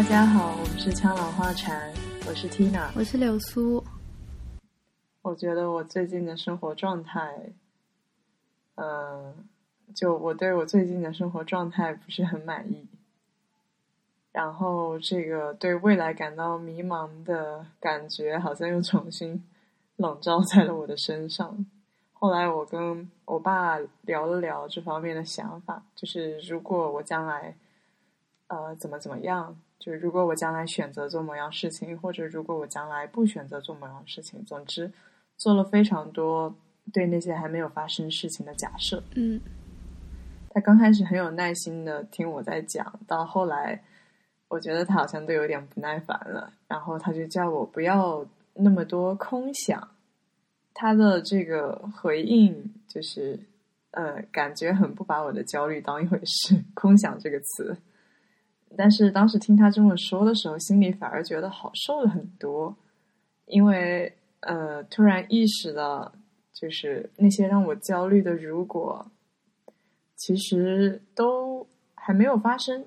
大家好，我们是枪老花禅，我是 Tina，我是柳苏。我觉得我最近的生活状态，嗯，就我对我最近的生活状态不是很满意，然后这个对未来感到迷茫的感觉，好像又重新笼罩在了我的身上。后来我跟我爸聊了聊这方面的想法，就是如果我将来，呃，怎么怎么样。就是如果我将来选择做某样事情，或者如果我将来不选择做某样事情，总之做了非常多对那些还没有发生事情的假设。嗯，他刚开始很有耐心的听我在讲，到后来我觉得他好像都有点不耐烦了，然后他就叫我不要那么多空想。他的这个回应就是，呃，感觉很不把我的焦虑当一回事。空想这个词。但是当时听他这么说的时候，心里反而觉得好受了很多，因为呃，突然意识到，就是那些让我焦虑的如果，其实都还没有发生，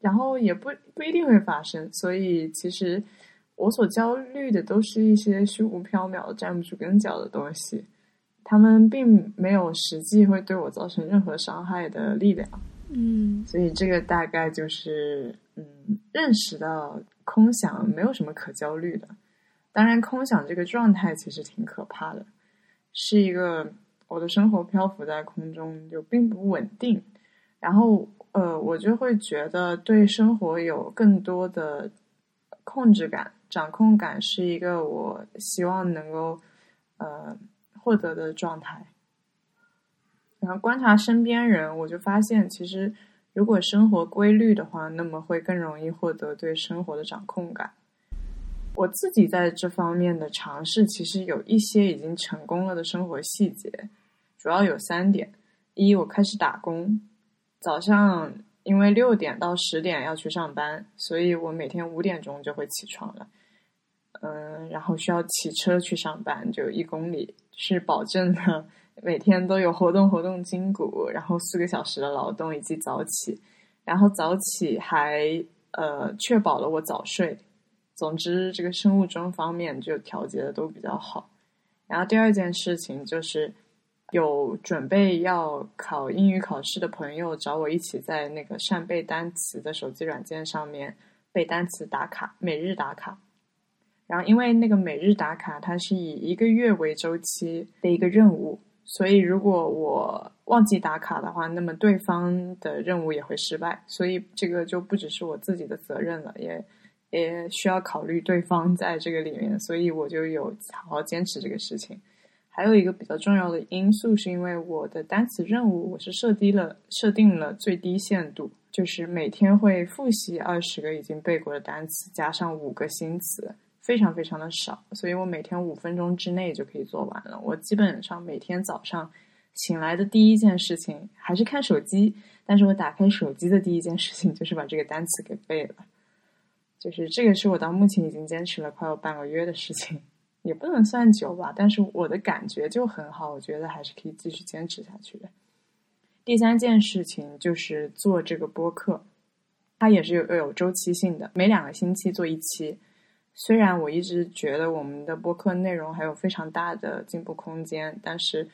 然后也不不一定会发生，所以其实我所焦虑的都是一些虚无缥缈、站不住跟脚的东西，他们并没有实际会对我造成任何伤害的力量。嗯，所以这个大概就是，嗯，认识到空想没有什么可焦虑的。当然，空想这个状态其实挺可怕的，是一个我的生活漂浮在空中，就并不稳定。然后，呃，我就会觉得对生活有更多的控制感、掌控感，是一个我希望能够呃获得的状态。然后观察身边人，我就发现，其实如果生活规律的话，那么会更容易获得对生活的掌控感。我自己在这方面的尝试，其实有一些已经成功了的生活细节，主要有三点：一，我开始打工，早上因为六点到十点要去上班，所以我每天五点钟就会起床了。嗯，然后需要骑车去上班，就一公里，是保证的。每天都有活动活动筋骨，然后四个小时的劳动以及早起，然后早起还呃确保了我早睡。总之，这个生物钟方面就调节的都比较好。然后第二件事情就是有准备要考英语考试的朋友找我一起在那个扇贝单词的手机软件上面背单词打卡，每日打卡。然后因为那个每日打卡它是以一个月为周期的一个任务。所以，如果我忘记打卡的话，那么对方的任务也会失败。所以，这个就不只是我自己的责任了，也也需要考虑对方在这个里面。所以，我就有好好坚持这个事情。还有一个比较重要的因素，是因为我的单词任务我是设低了，设定了最低限度，就是每天会复习二十个已经背过的单词，加上五个新词。非常非常的少，所以我每天五分钟之内就可以做完了。我基本上每天早上醒来的第一件事情还是看手机，但是我打开手机的第一件事情就是把这个单词给背了。就是这个是我到目前已经坚持了快有半个月的事情，也不能算久吧，但是我的感觉就很好，我觉得还是可以继续坚持下去的。第三件事情就是做这个播客，它也是有有周期性的，每两个星期做一期。虽然我一直觉得我们的播客内容还有非常大的进步空间，但是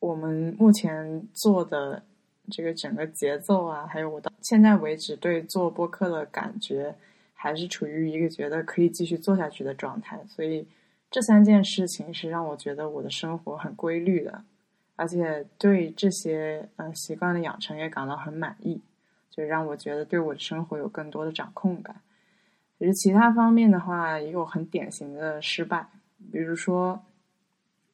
我们目前做的这个整个节奏啊，还有我到现在为止对做播客的感觉，还是处于一个觉得可以继续做下去的状态。所以这三件事情是让我觉得我的生活很规律的，而且对这些呃习惯的养成也感到很满意，就让我觉得对我的生活有更多的掌控感。其实其他方面的话，也有很典型的失败。比如说，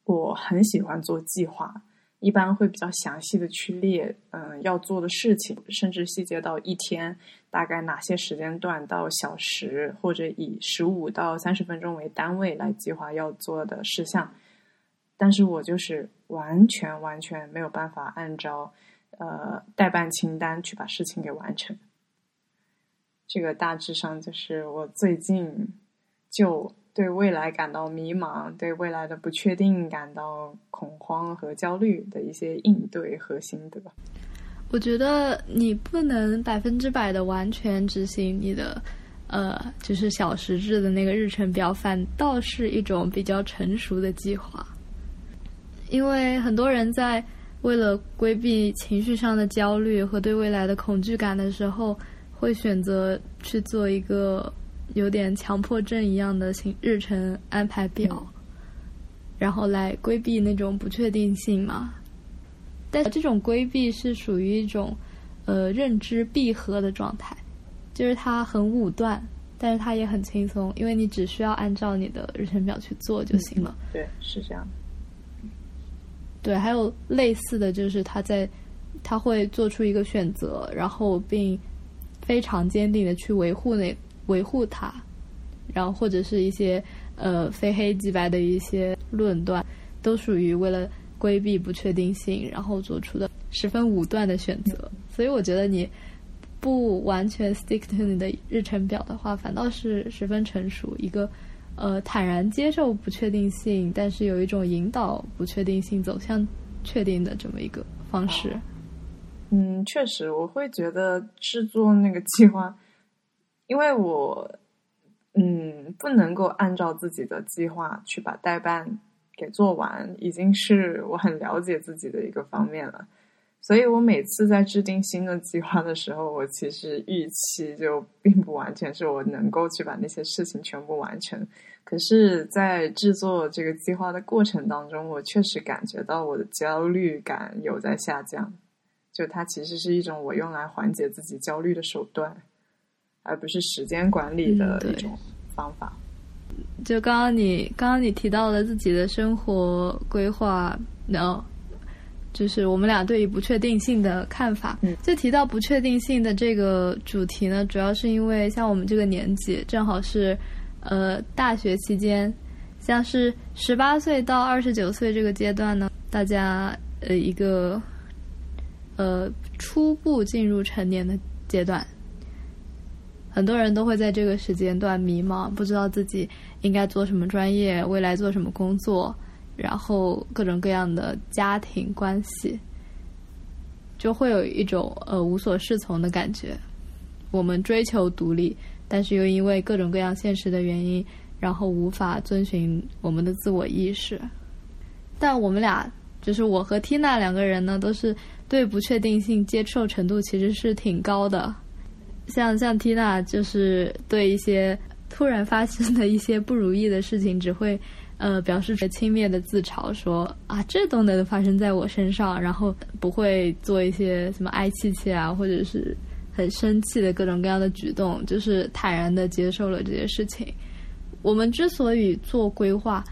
我很喜欢做计划，一般会比较详细的去列，嗯，要做的事情，甚至细节到一天大概哪些时间段到小时，或者以十五到三十分钟为单位来计划要做的事项。但是我就是完全完全没有办法按照呃代办清单去把事情给完成。这个大致上就是我最近就对未来感到迷茫，对未来的不确定感到恐慌和焦虑的一些应对和心得。我觉得你不能百分之百的完全执行你的呃，就是小时制的那个日程表，反倒是一种比较成熟的计划。因为很多人在为了规避情绪上的焦虑和对未来的恐惧感的时候，会选择去做一个有点强迫症一样的行日程安排表，然后来规避那种不确定性嘛。但这种规避是属于一种呃认知闭合的状态，就是它很武断，但是它也很轻松，因为你只需要按照你的日程表去做就行了。对，是这样。对，还有类似的就是他在他会做出一个选择，然后并非常坚定的去维护那维护它，然后或者是一些呃非黑即白的一些论断，都属于为了规避不确定性，然后做出的十分武断的选择。所以我觉得你不完全 stick to 你的日程表的话，反倒是十分成熟一个。呃，坦然接受不确定性，但是有一种引导不确定性走向确定的这么一个方式。嗯，确实，我会觉得制作那个计划，因为我嗯不能够按照自己的计划去把代办给做完，已经是我很了解自己的一个方面了。所以我每次在制定新的计划的时候，我其实预期就并不完全是我能够去把那些事情全部完成。可是，在制作这个计划的过程当中，我确实感觉到我的焦虑感有在下降。就它其实是一种我用来缓解自己焦虑的手段，而不是时间管理的一种方法。就刚刚你刚刚你提到了自己的生活规划，然后。就是我们俩对于不确定性的看法。嗯，就提到不确定性的这个主题呢，主要是因为像我们这个年纪，正好是呃大学期间，像是十八岁到二十九岁这个阶段呢，大家呃一个呃初步进入成年的阶段，很多人都会在这个时间段迷茫，不知道自己应该做什么专业，未来做什么工作。然后各种各样的家庭关系，就会有一种呃无所适从的感觉。我们追求独立，但是又因为各种各样现实的原因，然后无法遵循我们的自我意识。但我们俩，就是我和 Tina 两个人呢，都是对不确定性接受程度其实是挺高的。像像 Tina，就是对一些突然发生的一些不如意的事情，只会。呃，表示着轻蔑的自嘲，说啊，这都能发生在我身上，然后不会做一些什么哀戚戚啊，或者是很生气的各种各样的举动，就是坦然的接受了这些事情。我们之所以做规划，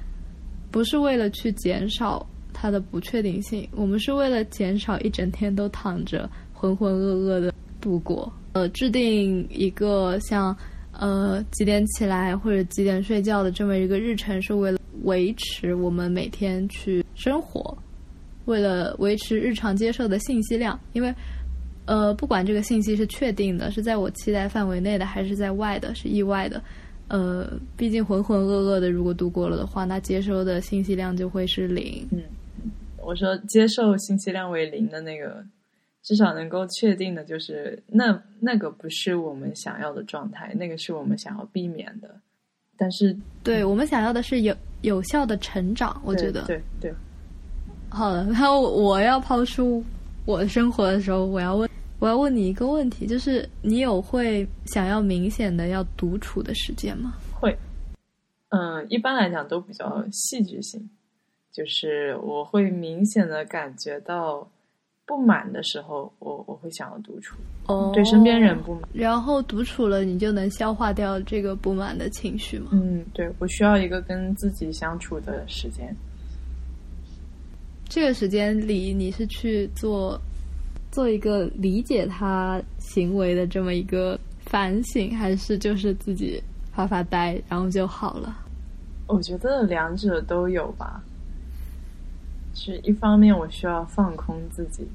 不是为了去减少它的不确定性，我们是为了减少一整天都躺着浑浑噩噩的度过。呃，制定一个像呃几点起来或者几点睡觉的这么一个日程，是为了。维持我们每天去生活，为了维持日常接受的信息量，因为，呃，不管这个信息是确定的，是在我期待范围内的，还是在外的，是意外的，呃，毕竟浑浑噩噩的，如果度过了的话，那接收的信息量就会是零。嗯，我说接受信息量为零的那个，至少能够确定的就是，那那个不是我们想要的状态，那个是我们想要避免的。但是，对我们想要的是有有效的成长，我觉得对对。好了，然后我要抛出我的生活的时候，我要问我要问你一个问题，就是你有会想要明显的要独处的时间吗？会，嗯，一般来讲都比较戏剧性，就是我会明显的感觉到。不满的时候，我我会想要独处，哦，对身边人不满，然后独处了，你就能消化掉这个不满的情绪吗？嗯，对，我需要一个跟自己相处的时间。这个时间里，你是去做做一个理解他行为的这么一个反省，还是就是自己发发呆，然后就好了？我觉得两者都有吧。是一方面，我需要放空自己。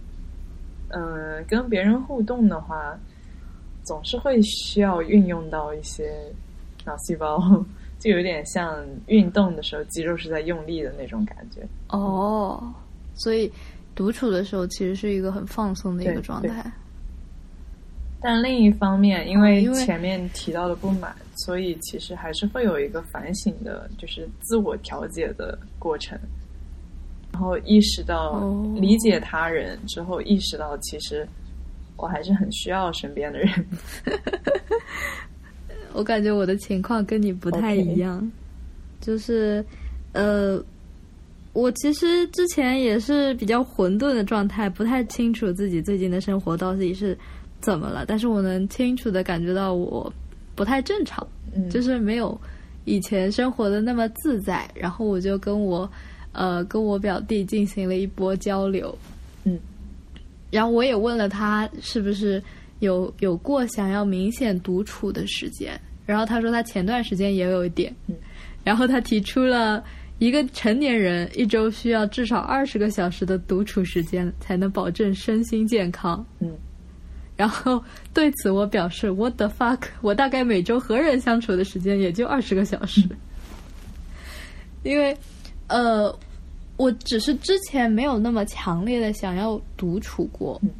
嗯，跟别人互动的话，总是会需要运用到一些脑细胞，就有点像运动的时候肌肉是在用力的那种感觉。哦，所以独处的时候其实是一个很放松的一个状态。但另一方面，因为前面提到的不满，所以其实还是会有一个反省的，就是自我调节的过程。然后意识到哦。理解他人之后，意识到其实我还是很需要身边的人。我感觉我的情况跟你不太一样。就是呃，我其实之前也是比较混沌的状态，不太清楚自己最近的生活到底是怎么了，但是我能清楚的感觉到我不太正常，嗯，就是没有以前生活的那么自在，然后我就跟我呃跟我表弟进行了一波交流，嗯，然后我也问了他是不是有有过想要明显独处的时间，然后他说他前段时间也有一点，嗯，然后他提出了一个成年人一周需要至少二十个小时的独处时间才能保证身心健康，嗯，然后对此我表示 What the fuck，我大概每周和人相处的时间也就二十个小时，因为呃，我只是之前没有那么强烈的想要独处过，嗯。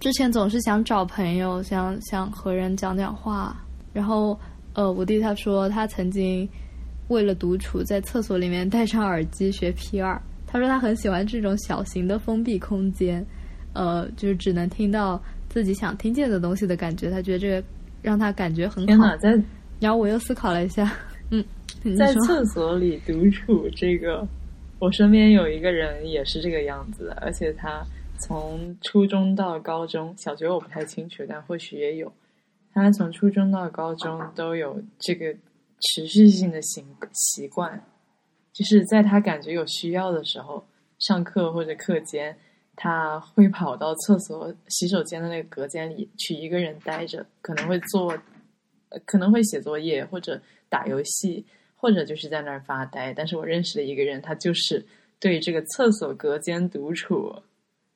之前总是想找朋友，想想和人讲讲话，然后呃，我弟他说他曾经为了独处在厕所里面戴上耳机学 P 二，他说他很喜欢这种小型的封闭空间，呃，就是只能听到自己想听见的东西的感觉，他觉得这个让他感觉很好天，。在。然后我又思考了一下，嗯，你 在厕所里独处，这个我身边有一个人也是这个样子的，而且他从初中到高中，小学我不太清楚，但或许也有。他从初中到高中都有这个持续性的习习惯，就是在他感觉有需要的时候，上课或者课间，他会跑到厕所洗手间的那个隔间里去一个人待着，可能会做，可能会写作业或者打游戏，或者就是在那儿发呆。但是我认识的一个人，他就是对这个厕所隔间独处，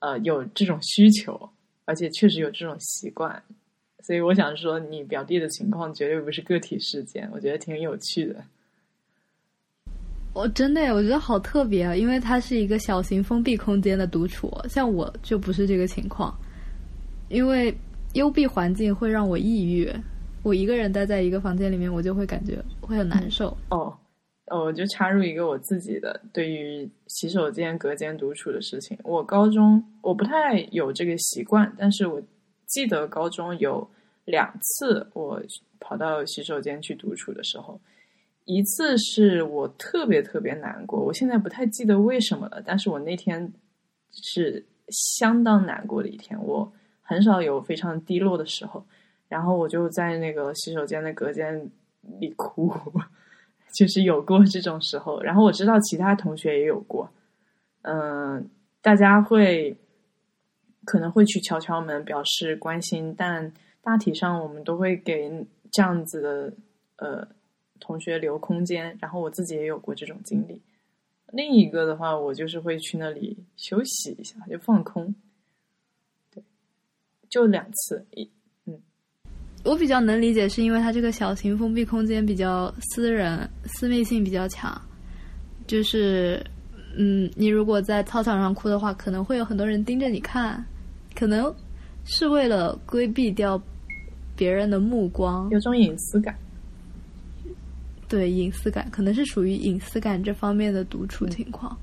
呃，有这种需求，而且确实有这种习惯。所以我想说，你表弟的情况绝对不是个体事件，我觉得挺有趣的。我真的，我觉得好特别啊，因为它是一个小型封闭空间的独处，像我就不是这个情况，因为幽闭环境会让我抑郁，我一个人待在一个房间里面，我就会感觉会很难受。哦，哦，我就插入一个我自己的对于洗手间隔间独处的事情。我高中我不太有这个习惯，但是我记得高中有两次我跑到洗手间去独处的时候，一次是我特别特别难过，我现在不太记得为什么了，但是我那天是相当难过的一天，我很少有非常低落的时候，然后我就在那个洗手间的隔间你哭。就是有过这种时候，然后我知道其他同学也有过，嗯、大家会可能会去敲敲门表示关心，但大体上我们都会给这样子的呃同学留空间，然后我自己也有过这种经历。另一个的话，我就是会去那里休息一下，就放空，对，就两次，一我比较能理解，是因为它这个小型封闭空间比较私人，私密性比较强。就是，嗯，你如果在操场上哭的话，可能会有很多人盯着你看，可能是为了规避掉别人的目光，有种隐私感。对隐私感，可能是属于隐私感这方面的独处情况。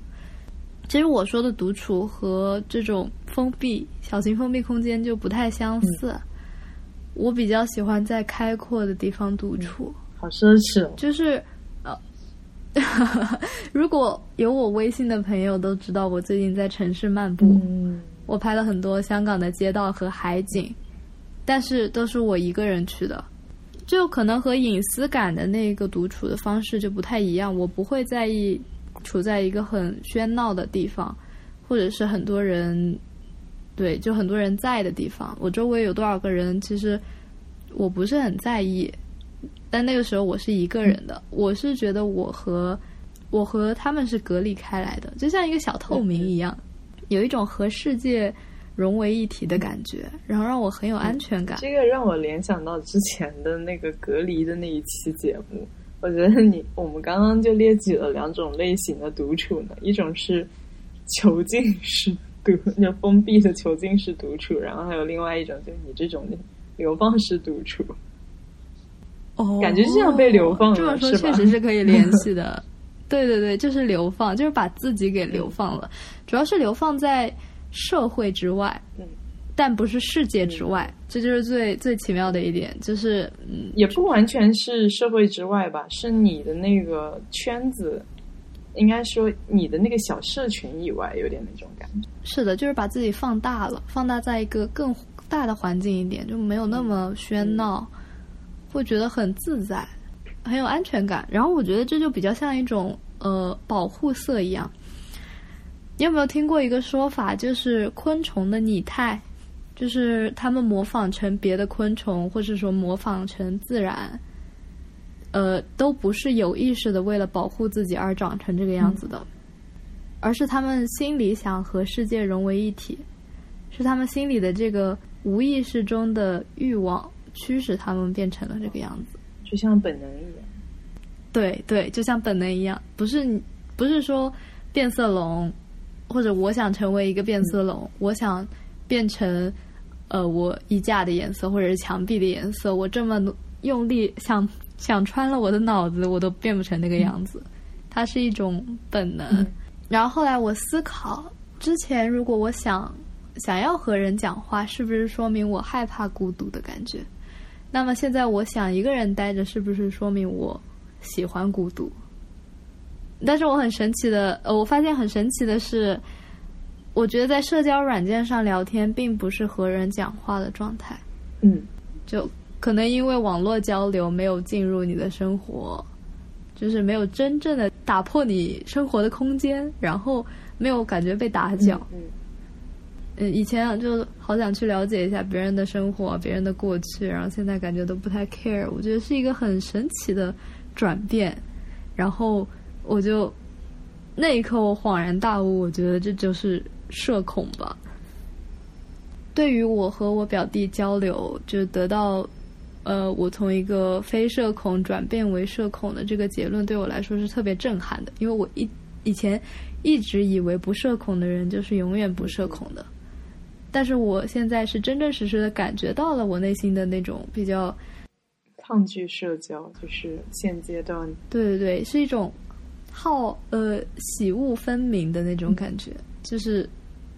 其实我说的独处和这种封闭小型封闭空间就不太相似。我比较喜欢在开阔的地方独处，好奢侈哦！就是呃，如果有我微信的朋友都知道，我最近在城市漫步，嗯，我拍了很多香港的街道和海景，但是都是我一个人去的，就可能和隐私感的那个独处的方式就不太一样。我不会在意处在一个很喧闹的地方，或者是很多人，对，就很多人在的地方。我周围有多少个人，其实我不是很在意。但那个时候我是一个人的，我是觉得我和我和他们是隔离开来的，就像一个小透明一样，有一种和世界融为一体的感觉，然后让我很有安全感。这个让我联想到之前的那个隔离的那一期节目。我觉得你我们刚刚就列举了两种类型的独处呢，一种是囚禁式独就 封闭的囚禁式独处，然后还有另外一种就是你这种流放式独处。哦，感觉就像被流放了这么说确实是可以联系的。对对对，就是流放，就是把自己给流放了，主要是流放在社会之外，嗯，但不是世界之外，这就是最最奇妙的一点，就是嗯，也不完全是社会之外吧，是你的那个圈子，应该说你的那个小社群以外，有点那种感觉。是的，就是把自己放大了，放大在一个更大的环境一点，就没有那么喧闹，会觉得很自在，很有安全感。然后我觉得这就比较像一种呃保护色一样。你有没有听过一个说法，就是昆虫的拟态，就是它们模仿成别的昆虫，或者说模仿成自然，呃，都不是有意识的为了保护自己而长成这个样子的。而是他们心里想和世界融为一体，是他们心里的这个无意识中的欲望驱使他们变成了这个样子。就像本能一样。对对，就像本能一样，不是不是说变色龙，或者我想成为一个变色龙，我想变成呃我衣架的颜色或者是墙壁的颜色，我这么努用力想想穿了我的脑子，我都变不成那个样子。它是一种本能。嗯然后后来我思考，之前如果我想想要和人讲话，是不是说明我害怕孤独的感觉？那么现在我想一个人待着，是不是说明我喜欢孤独？但是我很神奇的，呃，我发现很神奇的是，我觉得在社交软件上聊天，并不是和人讲话的状态，嗯，就可能因为网络交流没有进入你的生活，就是没有真正的打破你生活的空间，然后没有感觉被打搅。嗯，嗯，以前啊就好想去了解一下别人的生活、别人的过去，然后现在感觉都不太 care。我觉得是一个很神奇的转变。然后我就那一刻我恍然大悟，我觉得这就是社恐吧。对于我和我表弟交流，就得到呃，我从一个非社恐转变为社恐的这个结论，对我来说是特别震撼的，因为我一以前一直以为不社恐的人就是永远不社恐的。但是我现在是真真实实的感觉到了我内心的那种比较，抗拒社交就是现阶段对对对，是一种好呃喜恶分明的那种感觉，就是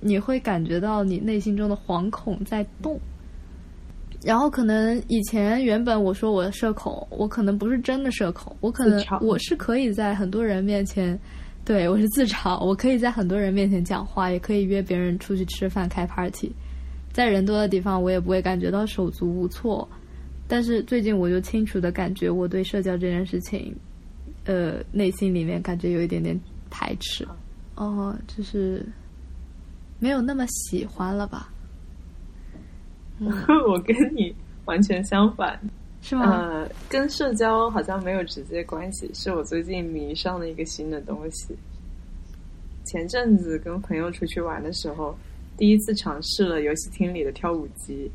你会感觉到你内心中的惶恐在动。然后可能以前原本我说我社恐，我可能不是真的社恐，我可能我是可以在很多人面前，对我是自嘲，我可以在很多人面前讲话，也可以约别人出去吃饭开 party，在人多的地方我也不会感觉到手足无措。但是最近我就清楚的感觉我对社交这件事情，呃，内心里面感觉有一点点排斥，哦，就是没有那么喜欢了吧？嗯，我跟你完全相反。是吗？呃，跟社交好像没有直接关系，是我最近迷上了一个新的东西。前阵子跟朋友出去玩的时候，第一次尝试了游戏厅里的跳舞机，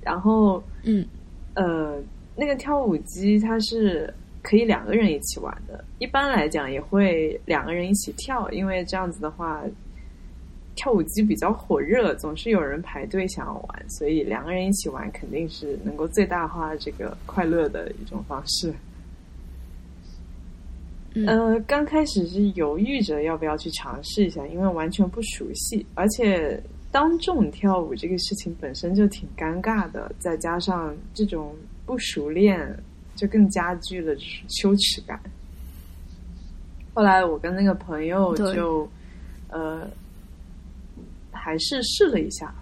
然后嗯呃，那个跳舞机它是可以两个人一起玩的，一般来讲也会两个人一起跳，因为这样子的话，跳舞机比较火热，总是有人排队想要玩，所以两个人一起玩肯定是能够最大化这个快乐的一种方式。嗯呃，刚开始是犹豫着要不要去尝试一下，因为完全不熟悉，而且当众跳舞这个事情本身就挺尴尬的，再加上这种不熟练，就更加剧了羞耻感。后来我跟那个朋友就，呃，还是试了一下，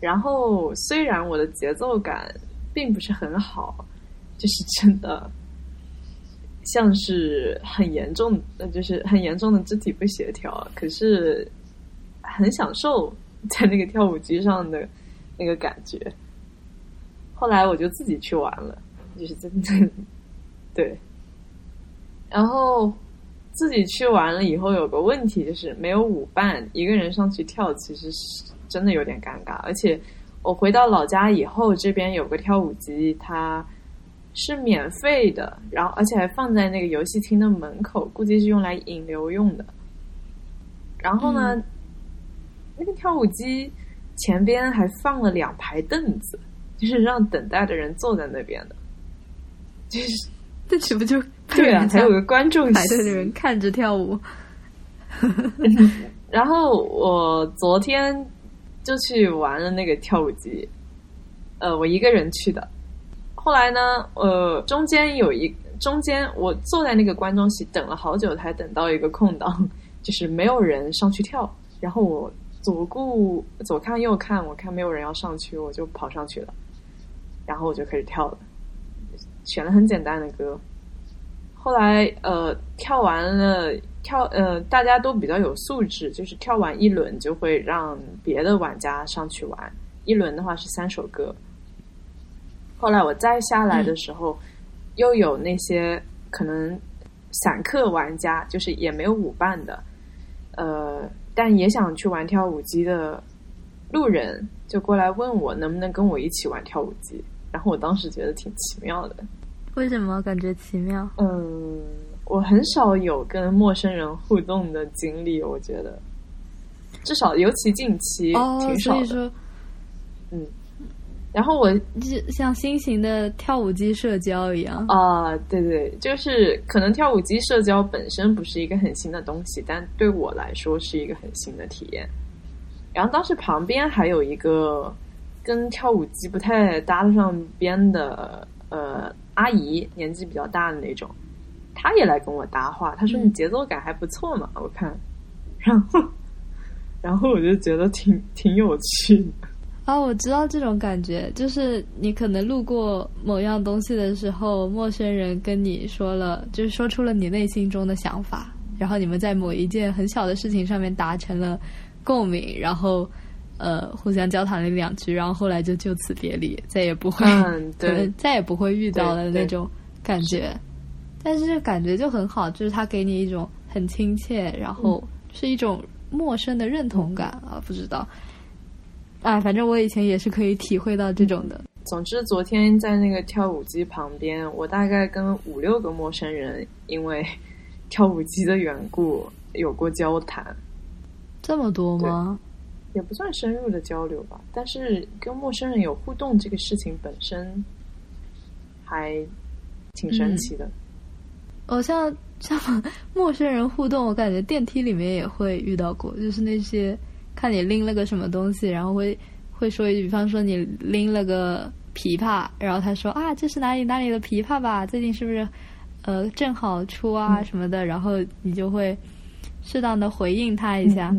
然后虽然我的节奏感并不是很好，就是真的像是很严重，呃，就是很严重的肢体不协调，可是很享受 在那个跳舞机上的那个感觉。后来我就自己去玩了，就是真的 对。然后自己去玩了以后，有个问题就是没有舞伴，一个人上去跳，其实是真的有点尴尬。而且我回到老家以后，这边有个跳舞机，它是免费的，然后而且还放在那个游戏厅的门口，估计是用来引流用的。然后呢，那个跳舞机前边还放了两排凳子，就是让等待的人坐在那边的，就是这岂不就对啊，还有个观众排队的人看着跳舞。然后我昨天就去玩了那个跳舞机，呃，我一个人去的。后来呢，呃，中间有一中间我坐在那个观众席等了好久，才等到一个空档，就是没有人上去跳。然后我左顾左看右看，我看没有人要上去，我就跑上去了。然后我就开始跳了，选了很简单的歌。后来呃，跳完了。跳呃，大家都比较有素质，就是跳完一轮就会让别的玩家上去玩。一轮的话是三首歌。后来我再下来的时候，又有那些可能散客玩家，就是也没有舞伴的，呃，但也想去玩跳舞机的路人，就过来问我能不能跟我一起玩跳舞机。然后我当时觉得挺奇妙的。为什么感觉奇妙？嗯。我很少有跟陌生人互动的经历，我觉得，至少尤其近期挺少的。嗯，然后我就像新型的跳舞机社交一样啊，对对，就是可能跳舞机社交本身不是一个很新的东西，但对我来说是一个很新的体验。然后当时旁边还有一个跟跳舞机不太搭得上边的呃阿姨，年纪比较大的那种。她也来跟我搭话，她说：“你节奏感还不错嘛，我看。”然后，然后我就觉得挺挺有趣的。啊，我知道这种感觉，就是你可能路过某样东西的时候，陌生人跟你说了，就是说出了你内心中的想法，然后你们在某一件很小的事情上面达成了共鸣，然后呃互相交谈了两句，然后后来就就此别离，再也不会，嗯、对再也不会遇到的那种感觉。但是这感觉就很好，就是他给你一种很亲切，然后是一种陌生的认同感啊，不知道，哎，反正我以前也是可以体会到这种的。总之，昨天在那个跳舞机旁边，我大概跟五六个陌生人因为 跳舞机的缘故有过交谈。这么多吗？也不算深入的交流吧，但是跟陌生人有互动这个事情本身还挺神奇的。哦，像像陌生人互动，我感觉电梯里面也会遇到过，就是那些看你拎了个什么东西，然后会会说一句，比方说你拎了个琵琶，然后他说啊，这是哪里哪里的琵琶吧？最近是不是呃正好出啊什么的？然后你就会适当的回应他一下，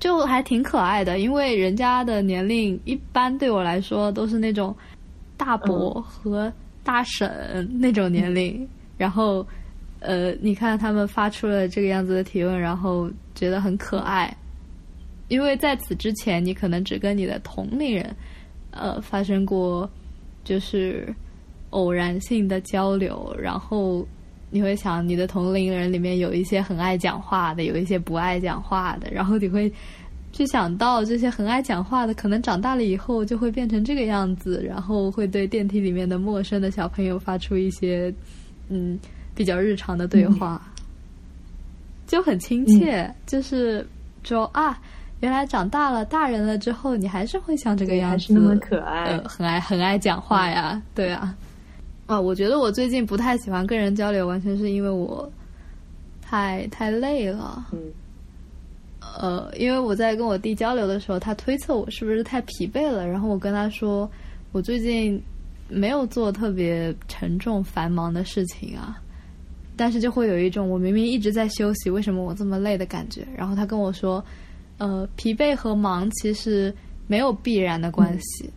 就还挺可爱的，因为人家的年龄一般对我来说都是那种大伯和大婶那种年龄。然后，呃，你看他们发出了这个样子的提问，然后觉得很可爱，因为在此之前，你可能只跟你的同龄人，呃，发生过就是偶然性的交流，然后你会想，你的同龄人里面有一些很爱讲话的，有一些不爱讲话的，然后你会去想到这些很爱讲话的，可能长大了以后就会变成这个样子，然后会对电梯里面的陌生的小朋友发出一些。嗯，比较日常的对话，就很亲切。就是说啊，原来长大了，大人了之后，你还是会像这个样子，还是那么可爱，很爱很爱讲话呀。对啊，啊，我觉得我最近不太喜欢跟人交流，完全是因为我太太累了。嗯，呃，因为我在跟我弟交流的时候，他推测我是不是太疲惫了，然后我跟他说，我最近。没有做特别沉重繁忙的事情啊，但是就会有一种我明明一直在休息，为什么我这么累的感觉。然后他跟我说，呃，疲惫和忙其实没有必然的关系。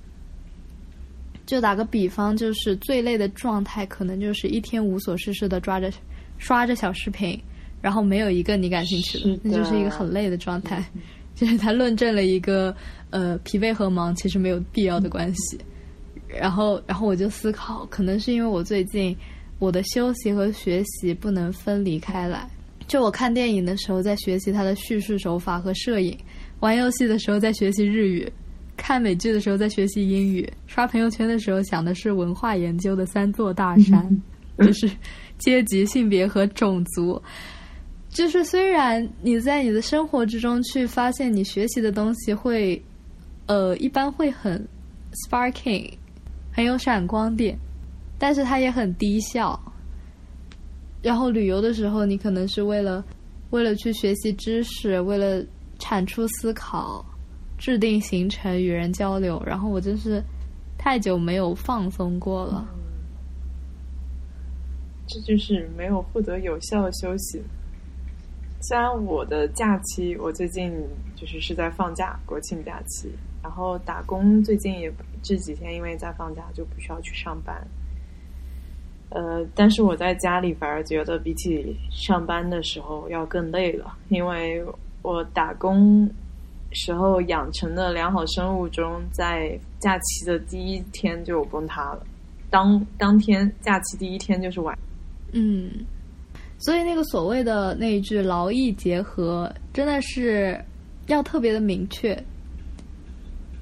就打个比方，就是最累的状态，可能就是一天无所事事的抓着刷着小视频，然后没有一个你感兴趣的，那就是一个很累的状态。就是他论证了一个，呃，疲惫和忙其实没有必要的关系。然后，然后我就思考，可能是因为我最近我的休息和学习不能分离开来。就我看电影的时候在学习它的叙事手法和摄影，玩游戏的时候在学习日语，看美剧的时候在学习英语，刷朋友圈的时候想的是文化研究的三座大山，就是阶级、性别和种族。就是虽然你在你的生活之中去发现你学习的东西会，呃，一般会很 sparking，很有闪光点，但是它也很低效。然后旅游的时候，你可能是为了为了去学习知识，为了产出思考，制定行程，与人交流。然后我真是太久没有放松过了。这就是没有获得有效的休息。虽然我的假期，我最近就是是在放假，国庆假期，然后打工最近也这几天因为在放假就不需要去上班。呃，但是我在家里反而觉得比起上班的时候要更累了，因为我打工时候养成的良好生物钟在假期的第一天就崩塌了。当当天假期第一天就是晚，嗯。所以，那个所谓的那一句“劳逸结合”，真的是要特别的明确。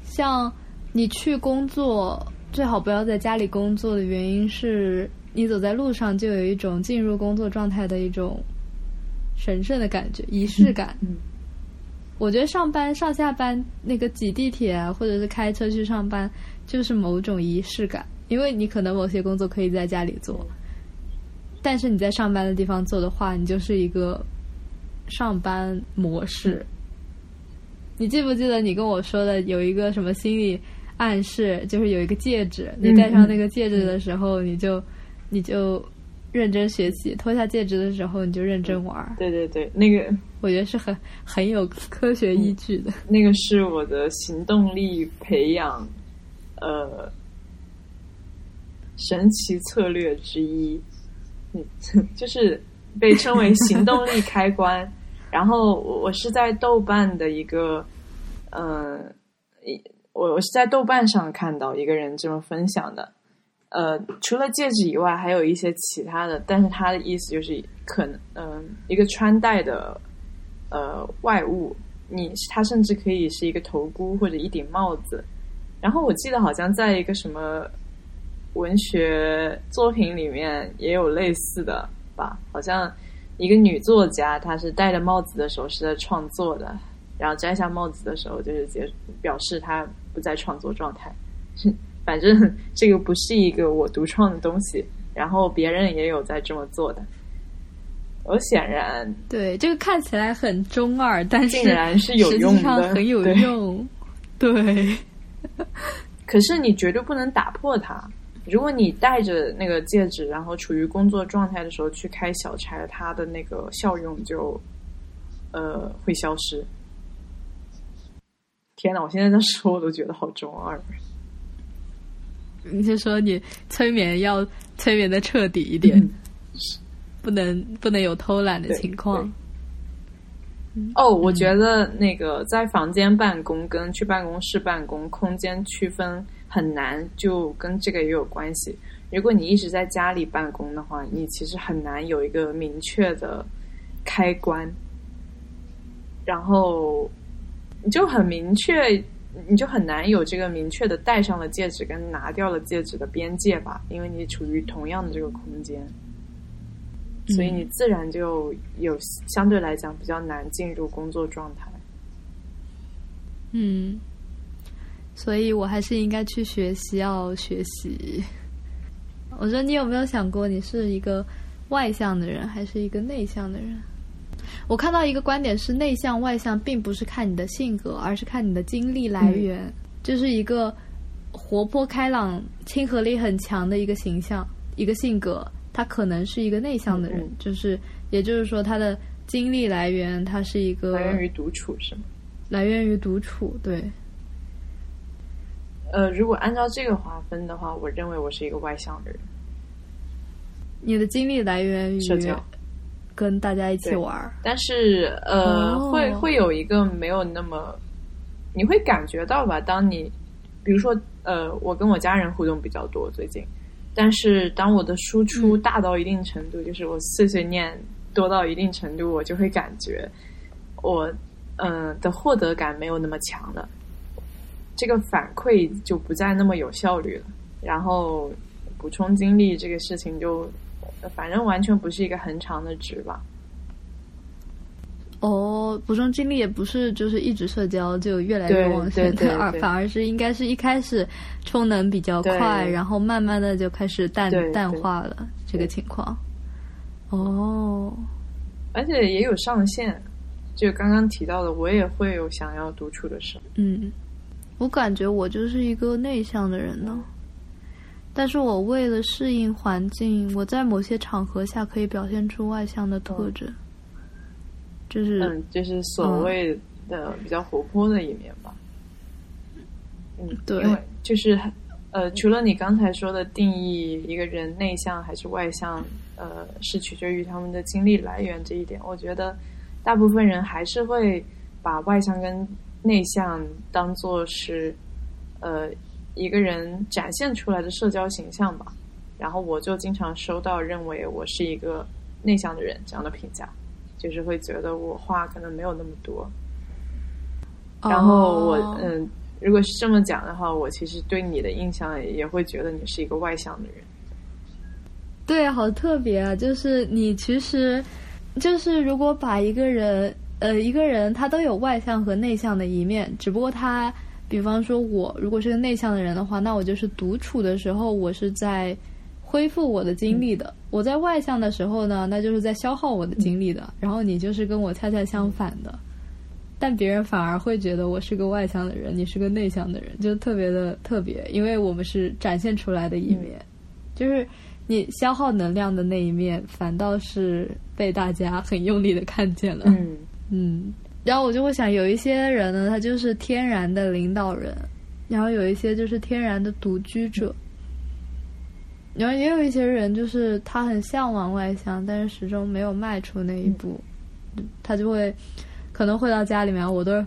像你去工作，最好不要在家里工作的原因是，你走在路上就有一种进入工作状态的一种神圣的感觉、仪式感。我觉得上班上下班那个挤地铁啊，或者是开车去上班，就是某种仪式感，因为你可能某些工作可以在家里做。但是你在上班的地方做的话，你就是一个上班模式。你记不记得你跟我说的有一个什么心理暗示？就是有一个戒指，你戴上那个戒指的时候，你就你就认真学习；脱下戒指的时候，你就认真玩。对对对，那个我觉得是很很有科学依据的。那个是我的行动力培养，呃，神奇策略之一。嗯，就是被称为行动力开关。然后我是在豆瓣的一个，嗯，我我是在豆瓣上看到一个人这么分享的。呃，除了戒指以外，还有一些其他的。但是他的意思就是，可能嗯，一个穿戴的呃外物，你它甚至可以是一个头箍或者一顶帽子。然后我记得好像在一个什么。文学作品里面也有类似的吧？好像一个女作家，她是戴着帽子的时候是在创作的，然后摘下帽子的时候就是结表示她不在创作状态。反正 这个不是一个我独创的东西，然后别人也有在这么做的。我显然对这个看起来很中二，但是竟然是有用的，很有用。对，可是你绝对不能打破它。如果你戴着那个戒指，然后处于工作状态的时候去开小差，它的那个效用就呃会消失。天哪！我现在在说，我都觉得好中二。你就说你催眠要催眠的彻底一点，不能不能有偷懒的情况。哦，我觉得那个在房间办公跟去办公室办公空间区分。很难，就跟这个也有关系。如果你一直在家里办公的话，你其实很难有一个明确的开关，然后你就很明确，你就很难有这个明确的戴上了戒指跟拿掉了戒指的边界吧？因为你处于同样的这个空间，所以你自然就有相对来讲比较难进入工作状态。嗯。所以我还是应该去学习，要学习。我说，你有没有想过，你是一个外向的人，还是一个内向的人？我看到一个观点是，内向外向并不是看你的性格，而是看你的经历来源。就是一个活泼开朗、亲和力很强的一个形象，一个性格，他可能是一个内向的人。就是，也就是说，他的经历来源，他是一个来源于独处，是吗？来源于独处，对。呃，如果按照这个划分的话，我认为我是一个外向的人。你的经历来源于社交，跟大家一起玩。但是，呃，会会有一个没有那么，你会感觉到吧？当你，比如说，呃，我跟我家人互动比较多最近，但是当我的输出大到一定程度，就是我碎碎念多到一定程度，我就会感觉我，嗯的获得感没有那么强了。这个反馈就不再那么有效率了，然后补充精力这个事情就，反正完全不是一个很长的值吧。哦，补充精力也不是就是一直社交就越来越旺盛，而反而是应该是一开始充能比较快，然后慢慢的就开始淡淡化了这个情况。哦，而且也有上限，就刚刚提到的，我也会有想要独处的时候。嗯，我感觉我就是一个内向的人呢，但是我为了适应环境，我在某些场合下可以表现出外向的特质。就是嗯，就是所谓的比较活泼的一面吧。嗯，对，就是呃，除了你刚才说的定义一个人内向还是外向，呃，是取决于他们的经历来源这一点。我觉得大部分人还是会把外向跟内向当做是呃一个人展现出来的社交形象吧。然后我就经常收到认为我是一个内向的人这样的评价。就是会觉得我话可能没有那么多，然后我嗯，如果是这么讲的话，我其实对你的印象也会觉得你是一个外向的人。对，好特别啊！就是你其实，就是如果把一个人呃一个人他都有外向和内向的一面，只不过他，比方说我如果是个内向的人的话，那我就是独处的时候，我是在。恢复我的精力的，我在外向的时候呢，那就是在消耗我的精力的。然后你就是跟我恰恰相反的，但别人反而会觉得我是个外向的人，你是个内向的人，就特别的特别，因为我们是展现出来的一面，就是你消耗能量的那一面，反倒是被大家很用力的看见了。嗯嗯，然后我就会想，有一些人呢，他就是天然的领导人，然后有一些就是天然的独居者。然后也有一些人，就是他很向往外向，但是始终没有迈出那一步，他就会可能回到家里面，我都是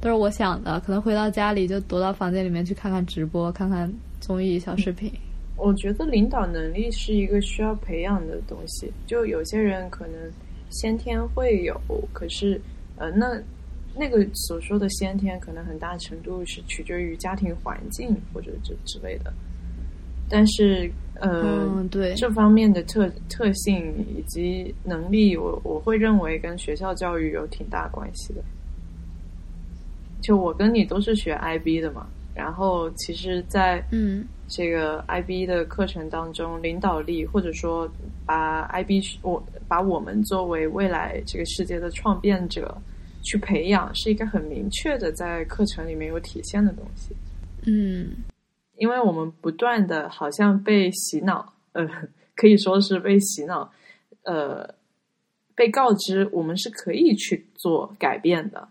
都是我想的，可能回到家里就躲到房间里面去看看直播，看看综艺小视频。我觉得领导能力是一个需要培养的东西，就有些人可能先天会有，可是呃，那那个所说的先天，可能很大程度是取决于家庭环境或者这之类的。但是，呃，对这方面的特特性以及能力，我我会认为跟学校教育有挺大关系的。就我跟你都是学 IB 的嘛，然后其实，在嗯这个 IB 的课程当中，领导力或者说把 IB 我把我们作为未来这个世界的创变者去培养，是一个很明确的在课程里面有体现的东西。嗯。因为我们不断的好像被洗脑，呃，可以说是被洗脑，呃，被告知我们是可以去做改变的，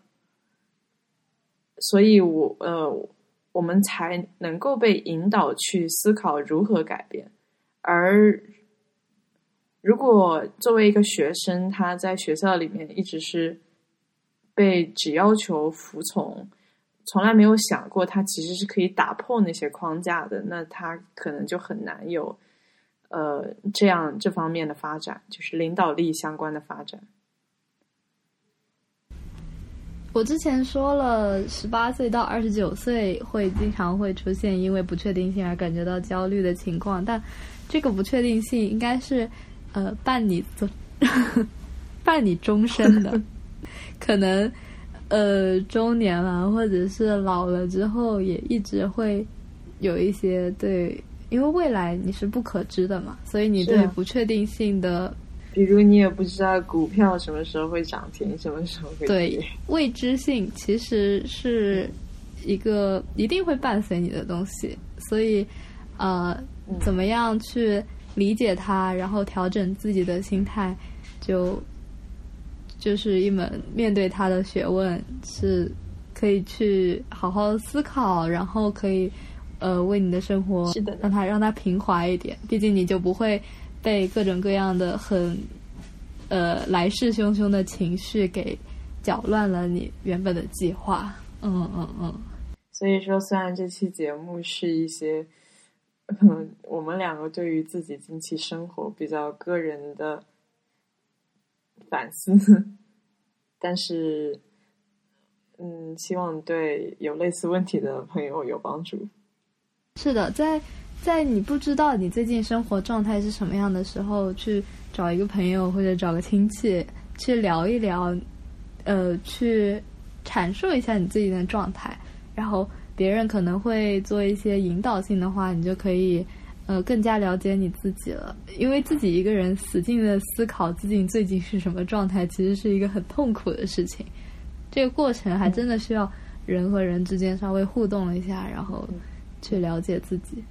所以我呃，我们才能够被引导去思考如何改变。而如果作为一个学生，他在学校里面一直是被只要求服从。从来没有想过，他其实是可以打破那些框架的。那他可能就很难有，呃，这样这方面的发展，就是领导力相关的发展。我之前说了，十八岁到二十九岁会经常会出现因为不确定性而感觉到焦虑的情况，但这个不确定性应该是呃伴你 伴你终身的，可能。呃，中年了，或者是老了之后，也一直会有一些对，因为未来你是不可知的嘛，所以你对不确定性的，比如你也不知道股票什么时候会涨停，什么时候会对未知性，其实是一个一定会伴随你的东西，所以呃，怎么样去理解它，然后调整自己的心态，就。就是一门面对他的学问，是可以去好好思考，然后可以呃为你的生活是的让它让它平滑一点。毕竟你就不会被各种各样的很呃来势汹汹的情绪给搅乱了你原本的计划。嗯嗯嗯。所以说，虽然这期节目是一些嗯 我们两个对于自己近期生活比较个人的。反思，但是，嗯，希望对有类似问题的朋友有帮助。是的，在在你不知道你最近生活状态是什么样的时候，去找一个朋友或者找个亲戚去聊一聊，呃去阐述一下你自己的状态，然后别人可能会做一些引导性的话，你就可以呃更加了解你自己了。因为自己一个人死劲的思考自己最近是什么状态，其实是一个很痛苦的事情。这个过程还真的需要人和人之间稍微互动一下，然后去了解自己。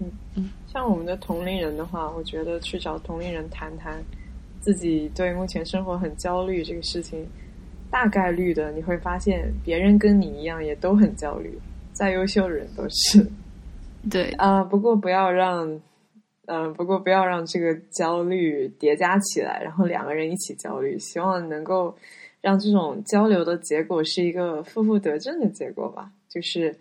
嗯嗯，像我们的同龄人的话，我觉得去找同龄人谈谈自己对目前生活很焦虑这个事情，大概率的你会发现别人跟你一样也都很焦虑，再优秀的人都是。对啊，不过不要让，嗯，不过不要让这个焦虑叠加起来，然后两个人一起焦虑。希望能够让这种交流的结果是一个负负得正的结果吧，就是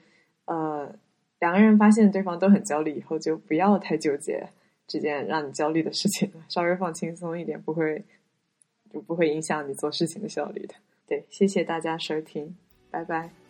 呃。两个人发现对方都很焦虑以后，就不要太纠结这件让你焦虑的事情了，稍微放轻松一点，不会就不会影响你做事情的效率的。对，谢谢大家收听，拜拜。